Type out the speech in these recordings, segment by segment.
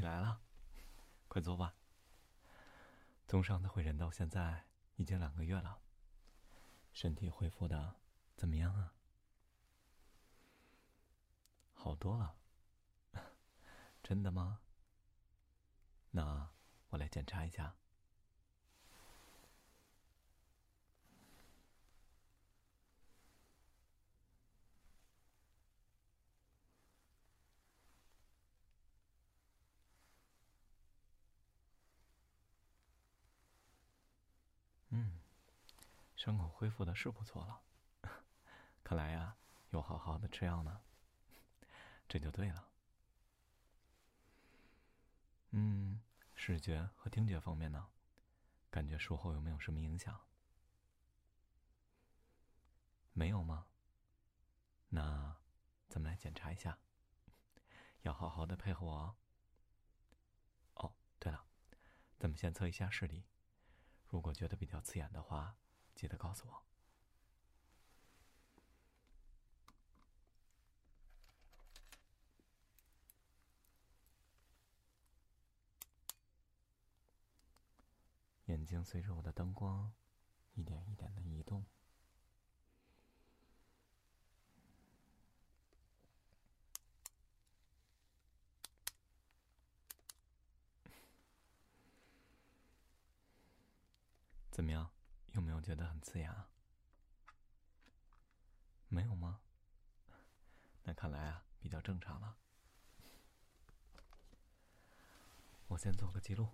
你来了，快坐吧。从上次会诊到现在已经两个月了，身体恢复的怎么样啊？好多了，真的吗？那我来检查一下。伤口恢复的是不错了，看来呀，有好好的吃药呢，这就对了。嗯，视觉和听觉方面呢，感觉术后有没有什么影响？没有吗？那咱们来检查一下，要好好的配合我哦。哦，对了，咱们先测一下视力。如果觉得比较刺眼的话，记得告诉我。眼睛随着我的灯光一点一点的移动，怎么样？有没有觉得很刺眼啊？没有吗？那看来啊，比较正常了。我先做个记录。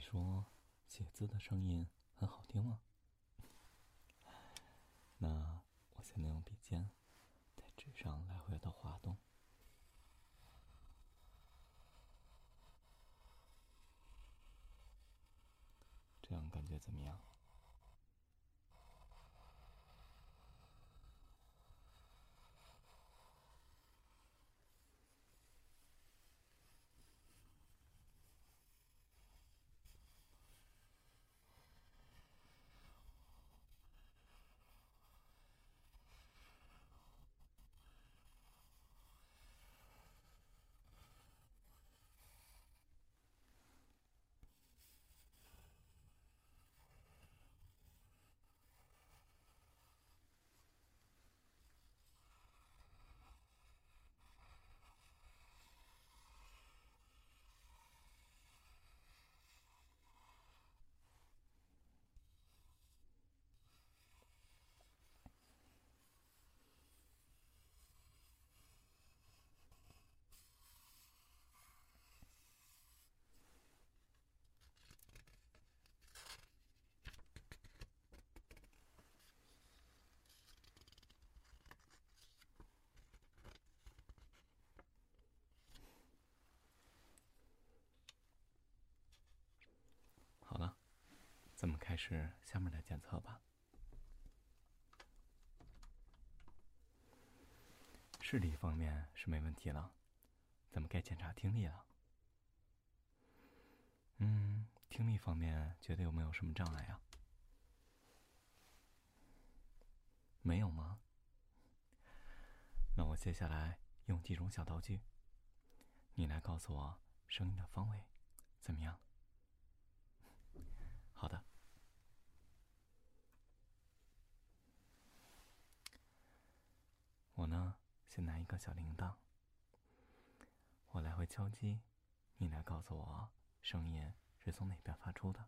你说写字的声音很好听吗？那我现在用笔尖在纸上来回的滑动，这样感觉怎么样？好了，咱们开始下面的检测吧。视力方面是没问题了，咱们该检查听力了。嗯，听力方面觉得有没有什么障碍啊？没有吗？那我接下来用几种小道具，你来告诉我声音的方位，怎么样？好的。呢，先拿一个小铃铛，我来回敲击，你来告诉我声音是从哪边发出的。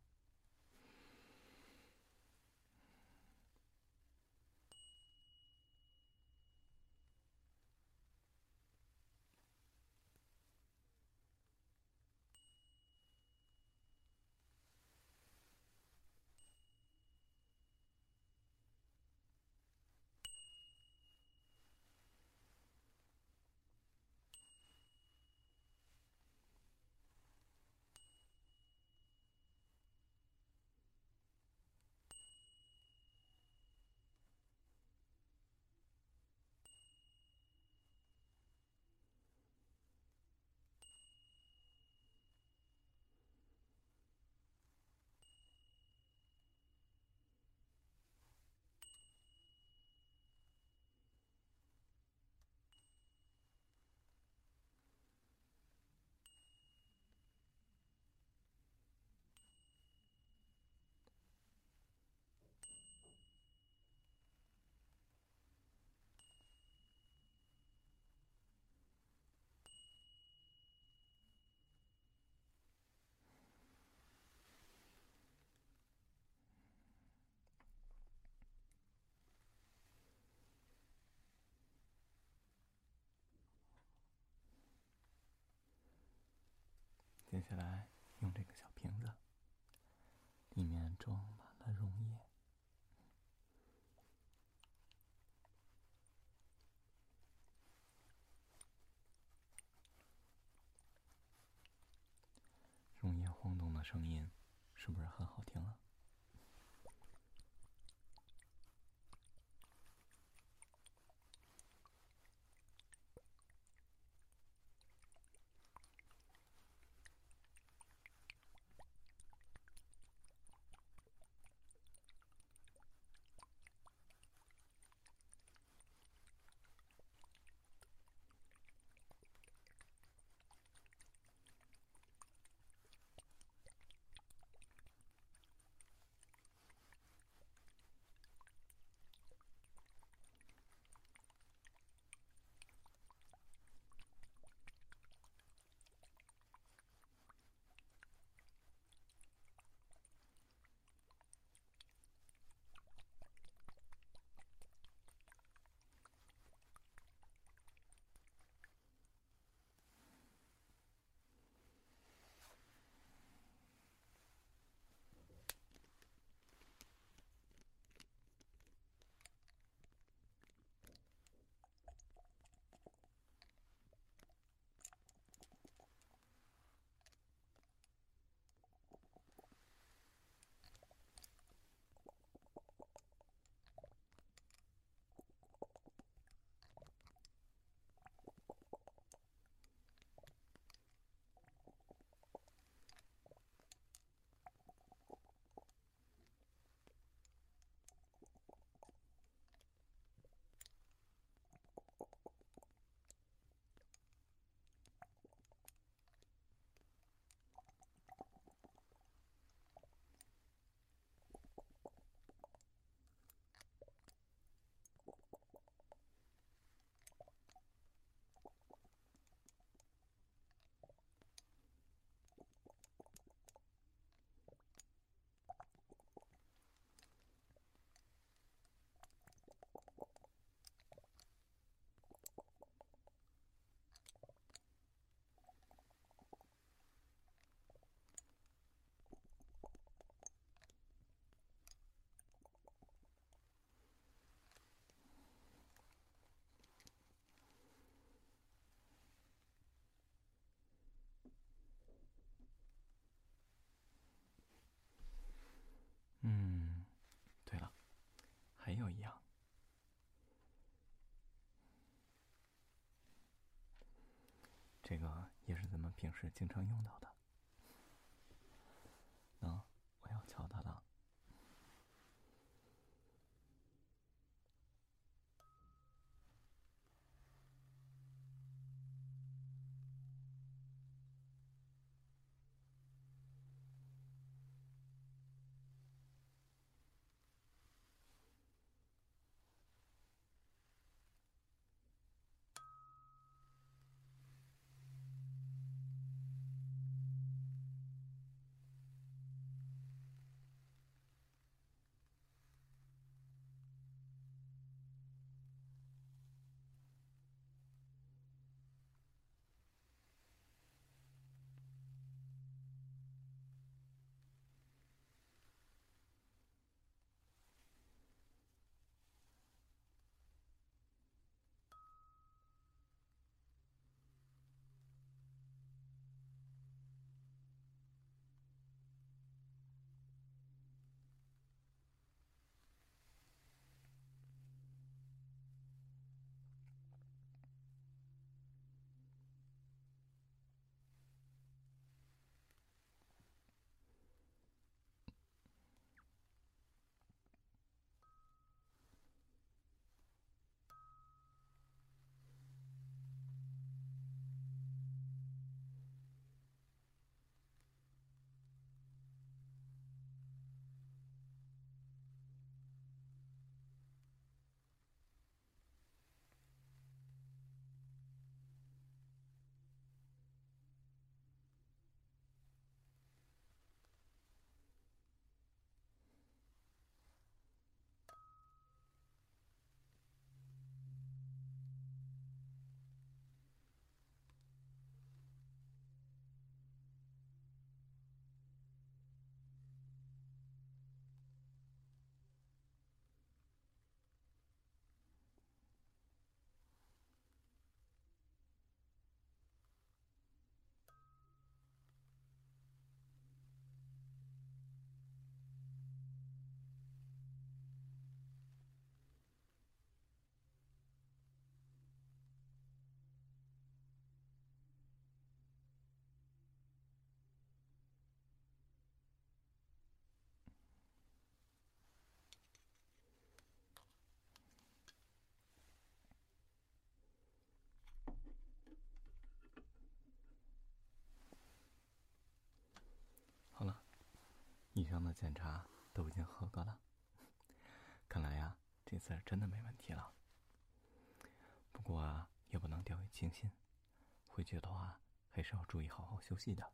接下来用这个小瓶子，里面装满了溶液。溶液晃动的声音，是不是很好听啊？这个也是咱们平时经常用到的。那我要敲它了。箱的检查都已经合格了，看来呀，这次真的没问题了。不过啊，也不能掉以轻心，回去的话还是要注意好好休息的。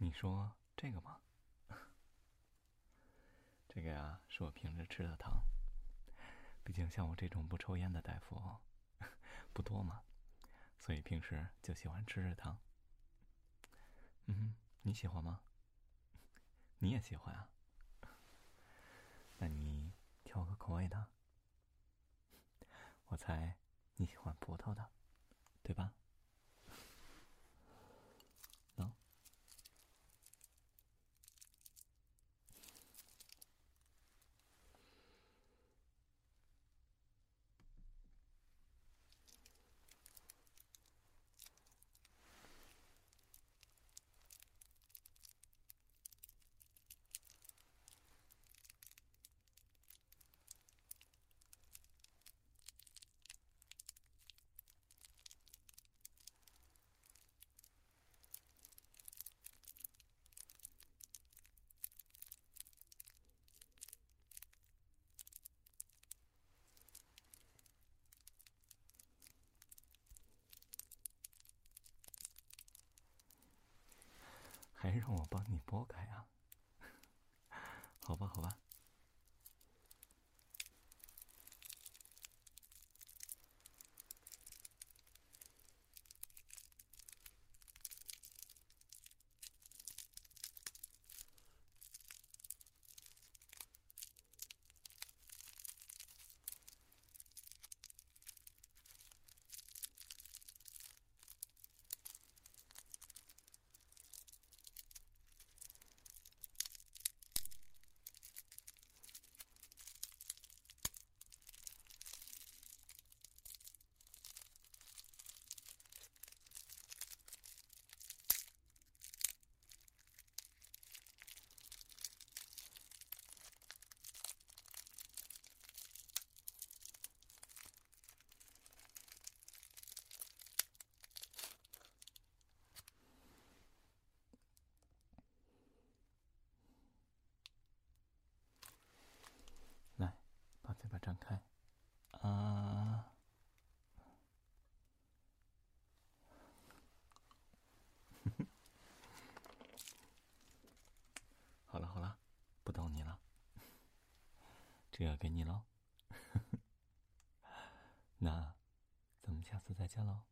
你说这个吗？这个呀，是我平时吃的糖。毕竟像我这种不抽烟的大夫 不多嘛，所以平时就喜欢吃吃糖。嗯，你喜欢吗？你也喜欢啊？那你挑个口味的。我猜你喜欢葡萄的，对吧？还让我帮你剥开啊？好吧，好吧。张开，啊！好了好了，不逗你了，这个给你喽。那咱们下次再见喽。